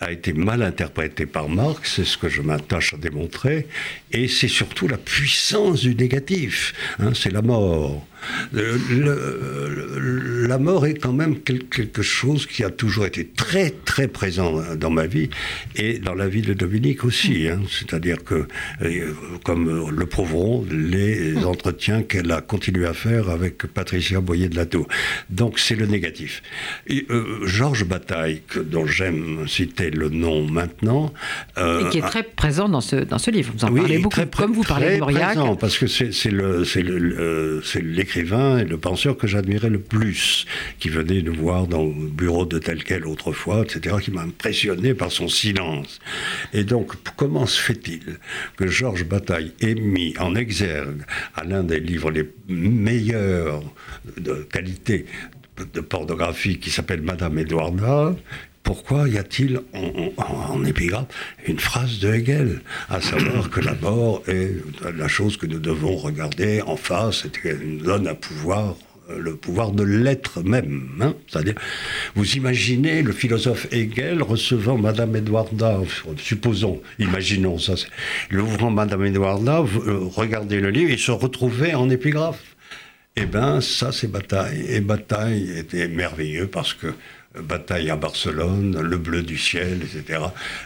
a été mal interprété par Marx, c'est ce que je m'attache à démontrer, et c'est surtout la puissance du négatif, hein, c'est la mort. Le, la mort est quand même quelque chose qui a toujours été très très présent dans ma vie et dans la vie de Dominique aussi. Hein. C'est-à-dire que, euh, comme le prouveront les entretiens qu'elle a continué à faire avec Patricia Boyer de la Tour. Donc c'est le négatif. Et, euh, Georges Bataille, que, dont j'aime citer le nom maintenant. Euh, et qui est très présent dans ce, dans ce livre. Vous en parlez beaucoup, comme vous parlez de Mauriac. Présent, parce que c'est et le penseur que j'admirais le plus, qui venait nous voir dans le bureau de tel quel autrefois, etc., qui m'a impressionné par son silence. Et donc, comment se fait-il que Georges Bataille ait mis en exergue à l'un des livres les meilleurs de qualité de pornographie qui s'appelle Madame Edwarda, pourquoi y a-t-il en, épigraphe une phrase de Hegel, à savoir que la mort est la chose que nous devons regarder en face et qu'elle nous donne un pouvoir euh, le pouvoir de l'être même. Hein. C'est-à-dire, vous imaginez le philosophe Hegel recevant Madame Edwarda, supposons, imaginons ça, l'ouvrant Madame Edwarda, euh, regardez le livre et se retrouver en épigraphe. Eh bien, ça, c'est Bataille. Et Bataille était merveilleux parce que Bataille à Barcelone, Le Bleu du ciel, etc.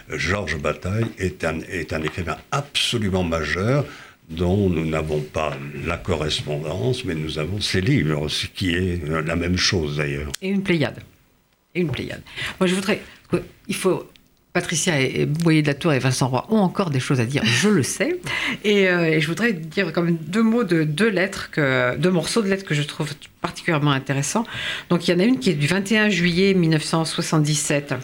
Georges Bataille est un, est un écrivain absolument majeur dont nous n'avons pas la correspondance, mais nous avons ses livres, ce qui est la même chose d'ailleurs. Et une Pléiade. Et une Pléiade. Moi, je voudrais. Il faut Patricia Boyer de la Tour et Vincent Roy ont encore des choses à dire, je le sais. Et, euh, je voudrais dire quand même deux mots de deux lettres, deux morceaux de lettres que je trouve particulièrement intéressants. Donc il y en a une qui est du 21 juillet 1977.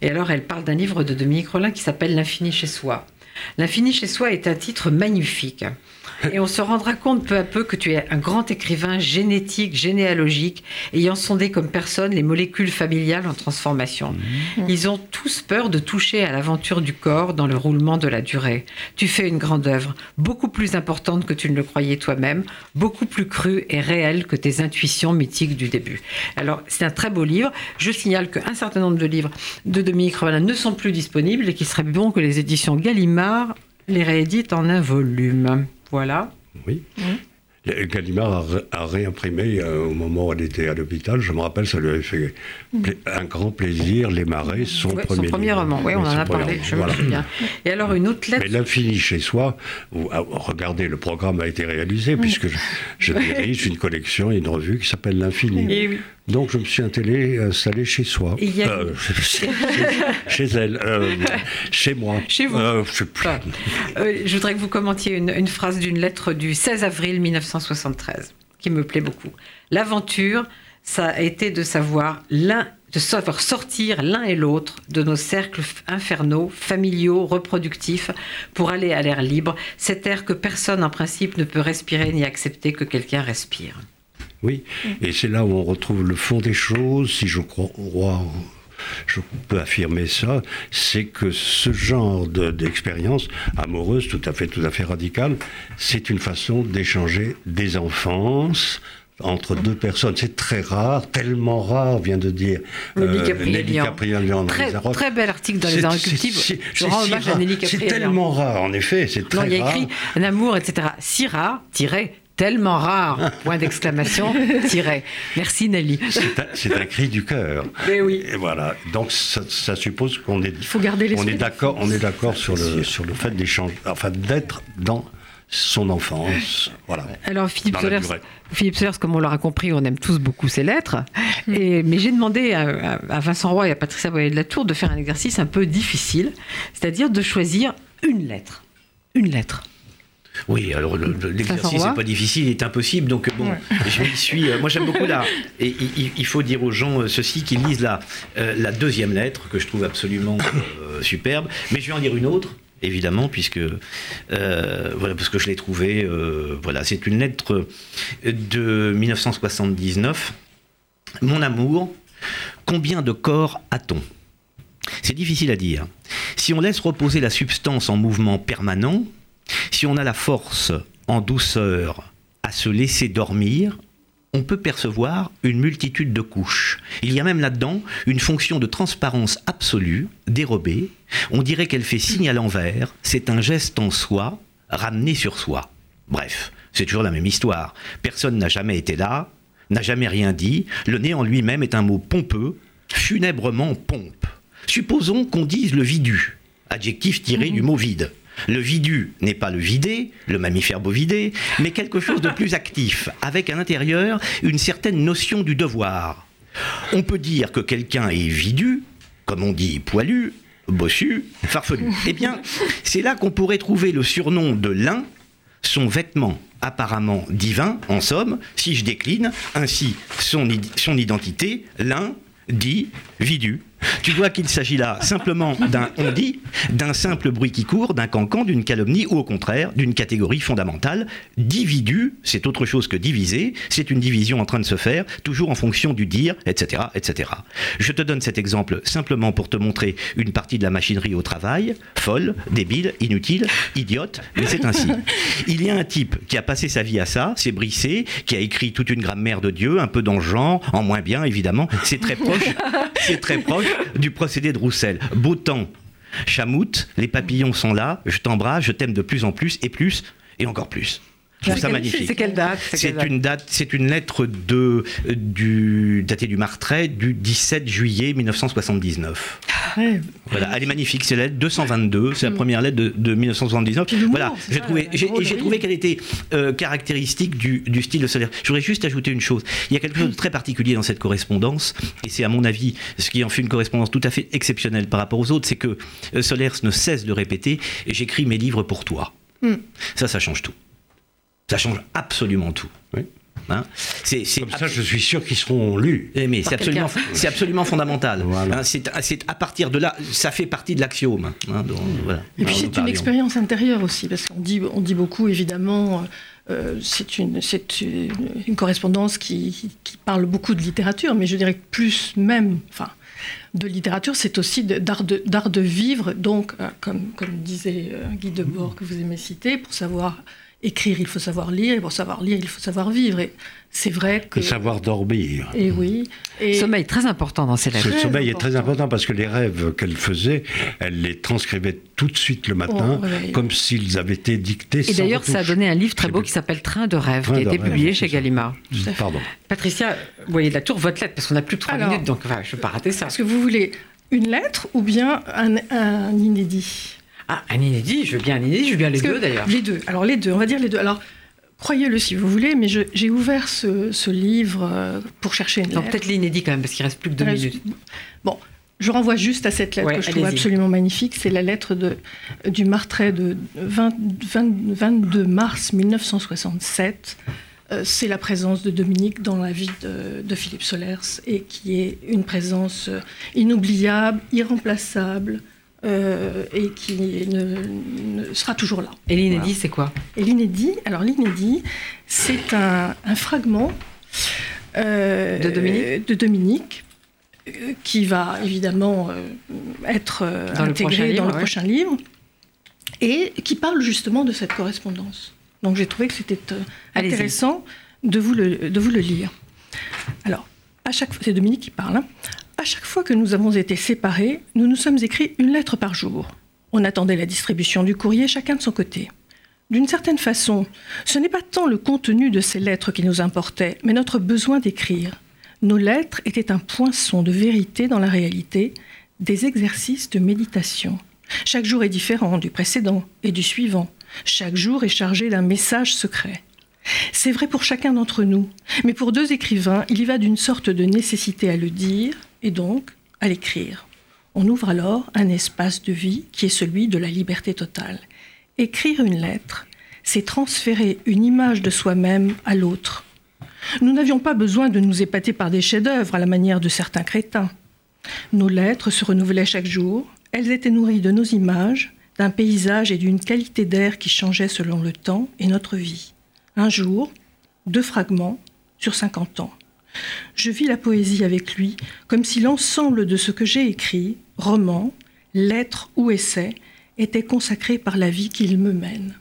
Et alors elle parle d'un livre de Dominique Rollin qui s'appelle L'infini chez soi. L'infini chez soi est un titre magnifique. Et on se rendra compte peu à peu que tu es un grand écrivain génétique, généalogique, ayant sondé comme personne les molécules familiales en transformation. Mmh. Ils ont tous peur de toucher à l'aventure du corps dans le roulement de la durée. Tu fais une grande œuvre, beaucoup plus importante que tu ne le croyais toi-même, beaucoup plus crue et réelle que tes intuitions mythiques du début. Alors, c'est un très beau livre. Je signale qu'un certain nombre de livres de Dominique Revalin ne sont plus disponibles et qu'il serait bon que les éditions Gallimard les rééditent en un volume. Voilà. Oui. Gallimard a, réimprimé euh, au moment où elle était à l'hôpital. Je me rappelle, ça lui avait fait un grand plaisir. Les Marais, son premier, son premier roman. Oui, on en a parlé. Je me souviens. Et alors une autre lettre. Mais l'infini chez soi. Ah, regardez, le programme a été réalisé puisque je, dirige une collection et une revue qui s'appelle l'infini. Oui. Donc je me suis installé chez soi. Euh, *laughs* chez, elle, euh, chez moi. Chez vous. Euh, je, voudrais que vous commentiez une, phrase d'une lettre du 16 avril 1973 qui me plaît beaucoup. L'aventure, ça a été de savoir l'un de savoir sortir l'un et l'autre de nos cercles infernaux, familiaux, reproductifs, pour aller à l'air libre, cet air que personne en principe ne peut respirer ni accepter que quelqu'un respire. Oui, et c'est là où on retrouve le fond des choses, si je crois, je peux affirmer ça, c'est que ce genre d'expérience amoureuse, tout à fait, tout à fait radicale, c'est une façon d'échanger des enfances, entre deux personnes. C'est très rare, tellement rare, vient de dire Nelly Caprielian. Très, très bel article dans les Cultives. Je rends hommage à Nelly C'est tellement rare, en effet, c'est très rare. Il y a écrit un amour, etc. Si rare, tiré, tellement rare, point d'exclamation, tiré. Merci Nelly. C'est un, cri du cœur. Mais oui. Et voilà. Donc ça, suppose qu'on est, Il faut garder on est d'accord, on est d'accord sur le sur le fait d'échanger, enfin d'être dans son enfance. Voilà. Alors Philippe Solers, Philippe Solers, comme on l'aura compris, on aime tous beaucoup ses lettres. Et, mais j'ai demandé à, Vincent Roy et à Patricia Boyer de la Tour de faire un exercice un peu difficile, c'est-à-dire de choisir une lettre. Une lettre. Oui, alors l'exercice n'est pas difficile, il est impossible. Donc bon, je m'y suis. Euh, moi j'aime beaucoup là. Et il, faut dire aux gens euh, ceci qu'ils lisent la, euh, la deuxième lettre que je trouve absolument superbe. Mais je vais en lire une autre évidemment, puisque euh, voilà, parce que je l'ai trouvé. euh, voilà, c'est une lettre de 1979. Mon amour, combien de corps a-t-on? C'est difficile à dire. Si on laisse reposer la substance en mouvement permanent, si on a la force en douceur à se laisser dormir, on peut percevoir une multitude de couches. Il y a même là-dedans une fonction de transparence absolue, dérobée. On dirait qu'elle fait signe à l'envers. C'est un geste en soi, ramené sur soi. Bref, c'est toujours la même histoire. Personne n'a jamais été là, n'a jamais rien dit. Le nez en lui-même est un mot pompeux, funèbrement pompe. Supposons qu'on dise le vidu, adjectif tiré du mot vide. Le vidu n'est pas le vidé, le mammifère bovidé, mais quelque chose de plus actif, avec à l'intérieur une certaine notion du devoir. On peut dire que quelqu'un est vidu, comme on dit poilu, bossu, farfelu. Eh bien, c'est là qu'on pourrait trouver le surnom de l'un, son vêtement apparemment divin, en somme, si je décline, ainsi son, son identité, l'un dit vidu. Tu vois qu'il s'agit là simplement d'un on dit, d'un simple bruit qui court, d'un cancan, d'une calomnie ou au contraire d'une catégorie fondamentale. Dividu, c'est autre chose que diviser, c'est une division en train de se faire, toujours en fonction du dire, etc., etc. Je te donne cet exemple simplement pour te montrer une partie de la machinerie au travail, folle, débile, inutile, idiote, mais c'est ainsi. *laughs* Il y a un type qui a passé sa vie à ça, c'est Brissé, qui a écrit toute une grammaire de Dieu, un peu dans le genre, en moins bien évidemment, c'est très proche, *laughs* c'est très proche du procédé de Roussel. Beau temps, chamoute, les papillons sont là, je t'embrasse, je t'aime de plus en plus et plus et encore plus. Je trouve ça C'est magnifique. quelle date C'est C'est quelle date une date, c'est une lettre de du datée du Martret du 17 juillet 1979. Ouais. Voilà, elle est magnifique, c'est la lettre 222, c'est la première lettre de, de 1979. Puis l'humour, Voilà, j'ai trouvé, j'ai, qu'elle était euh, caractéristique du, du style de Solaire. Je voudrais juste ajouter une chose. Il y a quelque chose de très particulier dans cette correspondance, et c'est à mon avis ce qui en fait une correspondance tout à fait exceptionnelle par rapport aux autres, c'est que euh, Solers ne cesse de répéter j'écris mes livres pour toi. Hmm. Ça, ça change tout. Ça change absolument tout. Oui. Hein c'est, Comme ça, je suis sûr qu'ils seront lus. eh, mais c'est absolument, quelqu'un. c'est absolument fondamental. Voilà. Hein, c'est, c'est à partir de là, ça fait partie de l'axiome. hein, voilà, Et puis c'est une parlions. expérience intérieure aussi, parce qu'on dit, on dit beaucoup évidemment, euh, c'est une, c'est une, une correspondance qui, qui parle beaucoup de littérature, mais je dirais que plus même, enfin, de littérature, c'est aussi d'art de, vivre. Donc, euh, comme, comme disait euh, Guy Debord que vous aimez citer, pour savoir écrire, il faut savoir lire, et pour savoir lire, il faut savoir vivre. Et c'est vrai que... Le savoir dormir. Et oui. Et, Sommeil très important dans ces lettres. Ce Très sommeil est très important. parce que les rêves qu'elle faisait, elle les transcrivait tout de suite le matin, Oh, ouais. comme s'ils avaient été dictés. Et d'ailleurs, ça a donné un livre très beau qui s'appelle Train de rêve, Train qui a été rêve, publié chez. Gallimard. Pardon. Patricia, vous voyez la tour, votre lettre, parce qu'on n'a plus de trois minutes, donc enfin, je ne veux pas rater ça. Est-ce que vous voulez une lettre ou bien un, un inédit? Ah, un inédit, je veux bien un inédit, je veux bien les Parce deux d'ailleurs. Les deux. Alors les deux, on va dire les deux. Alors croyez-le si vous voulez, mais j'ai ouvert ce, ce livre euh, pour chercher une peut-être l'inédit quand même, parce qu'il reste plus que deux minutes. Bon, je renvoie juste à cette lettre Ouais, que je trouve absolument magnifique. C'est la lettre de, du Martret de 20 20 22 mars 1967. Euh, c'est la présence de Dominique dans la vie de, de Philippe Solers et qui est une présence euh, inoubliable, irremplaçable euh, et qui ne- ne sera toujours là. Et l'inédit, Voilà. c'est quoi Et l'inédit, alors l'inédit, c'est un, un fragment euh, De Dominique de Dominique, euh, qui va évidemment être le intégré livre, dans le ouais. prochain livre, et qui parle justement de cette correspondance. Donc j'ai trouvé que c'était intéressant de vous, le, de vous le lire. Alors, à chaque fois, c'est Dominique qui parle. hein. À chaque fois que nous avons été séparés, nous nous sommes écrits une lettre par jour. On attendait la distribution du courrier chacun de son côté. D'une certaine façon, ce n'est pas tant le contenu de ces lettres qui nous importait, mais notre besoin d'écrire. Nos lettres étaient un poinçon de vérité dans la réalité, des exercices de méditation. Chaque jour est différent du précédent et du suivant. Chaque jour est chargé d'un message secret. C'est vrai pour chacun d'entre nous, mais pour deux écrivains, il y va d'une sorte de nécessité à le dire et donc à l'écrire. On ouvre alors un espace de vie qui est celui de la liberté totale. Écrire une lettre, c'est transférer une image de soi-même à l'autre. Nous n'avions pas besoin de nous épater par des chefs-d'œuvre à la manière de certains crétins. Nos lettres se renouvelaient chaque jour, elles étaient nourries de nos images, d'un paysage et d'une qualité d'air qui changeait selon le temps et notre vie. Un jour, deux fragments sur 50 ans. Je vis la poésie avec lui comme si l'ensemble de ce que j'ai écrit, romans, lettres ou essais, était consacré par la vie qu'il me mène.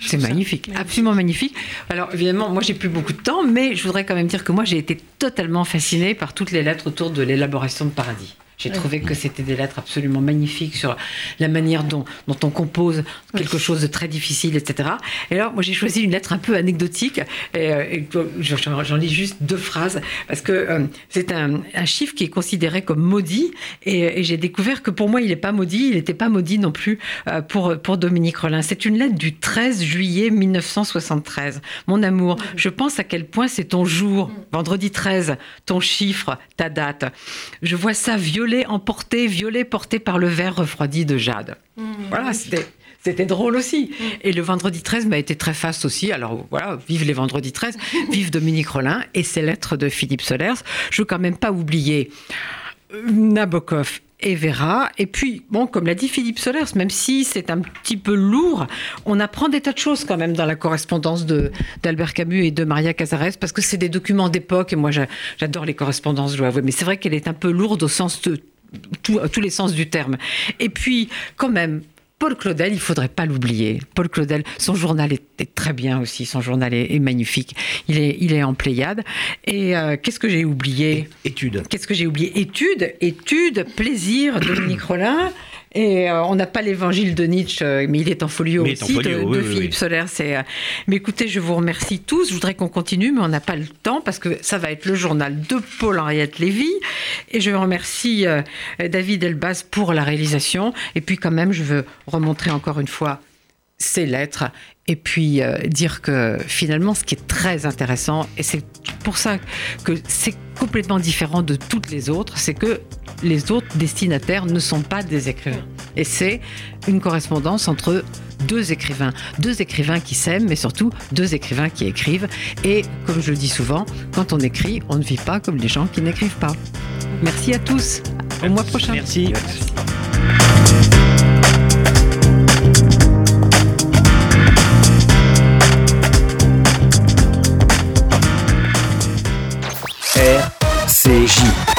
C'est magnifique, absolument magnifique. Alors évidemment, moi j'ai plus beaucoup de temps, mais je voudrais quand même dire que moi j'ai été totalement fascinée par toutes les lettres autour de l'élaboration de Paradis. J'ai trouvé que c'était des lettres absolument magnifiques sur la manière dont, dont on compose quelque chose de très difficile, etc. Et alors, moi, j'ai choisi une lettre un peu anecdotique. Et, euh, j'en lis juste deux phrases parce que euh, c'est un, un, chiffre qui est considéré comme maudit. Et, et j'ai découvert que pour moi, il n'est pas maudit. Il n'était pas maudit non plus euh, pour, pour Dominique Rollin. C'est une lettre du 13 juillet 1973. Mon amour, je pense à quel point c'est ton jour, vendredi 13, ton chiffre, ta date. Je vois ça violet violet emporté, violet porté par le verre refroidi de Jade. Mmh. voilà, c'était. C'était drôle aussi. Mmh. Et le vendredi 13 m'a été très faste aussi. Alors voilà, vive les vendredis 13, *laughs* vive Dominique Rollin et ses lettres de Philippe Solers. Je veux quand même pas oublier Nabokov et Vera. Et puis, bon, comme l'a dit Philippe Solers, même si c'est un petit peu lourd, on apprend des tas de choses quand même dans la correspondance d'Albert Camus et de Maria Casares, parce que c'est des documents d'époque, et moi j'adore les correspondances, je dois avouer, mais c'est vrai qu'elle est un peu lourde au sens de tous les sens du terme. Et puis, quand même, Paul Claudel, il faudrait pas l'oublier. Paul Claudel, son journal est, très bien aussi, son journal est, magnifique. Il est, il est en Pléiade. Et euh, qu'est-ce que j'ai oublié? Étude. Qu'est-ce que j'ai oublié? Étude, étude, plaisir, Dominique Rollin. Et euh, on n'a pas l'évangile de Nietzsche, euh, mais il est en folio aussi, de, Philippe Soler. Euh, mais écoutez, je vous remercie tous. Je voudrais qu'on continue, mais on n'a pas le temps parce que ça va être le journal de Paul-Henriette Lévy. Et je remercie David Elbaz pour la réalisation. Et puis quand même, je veux remontrer encore une fois ces lettres et puis dire que finalement ce qui est très intéressant et c'est pour ça que c'est complètement différent de toutes les autres, c'est que les autres destinataires ne sont pas des écrivains. Et c'est une correspondance entre deux écrivains, deux écrivains qui s'aiment, mais surtout deux écrivains qui écrivent. Et comme je le dis souvent, quand on écrit, on ne vit pas comme les gens qui n'écrivent pas. Merci à tous. Au mois prochain. Merci. Merci. CJ.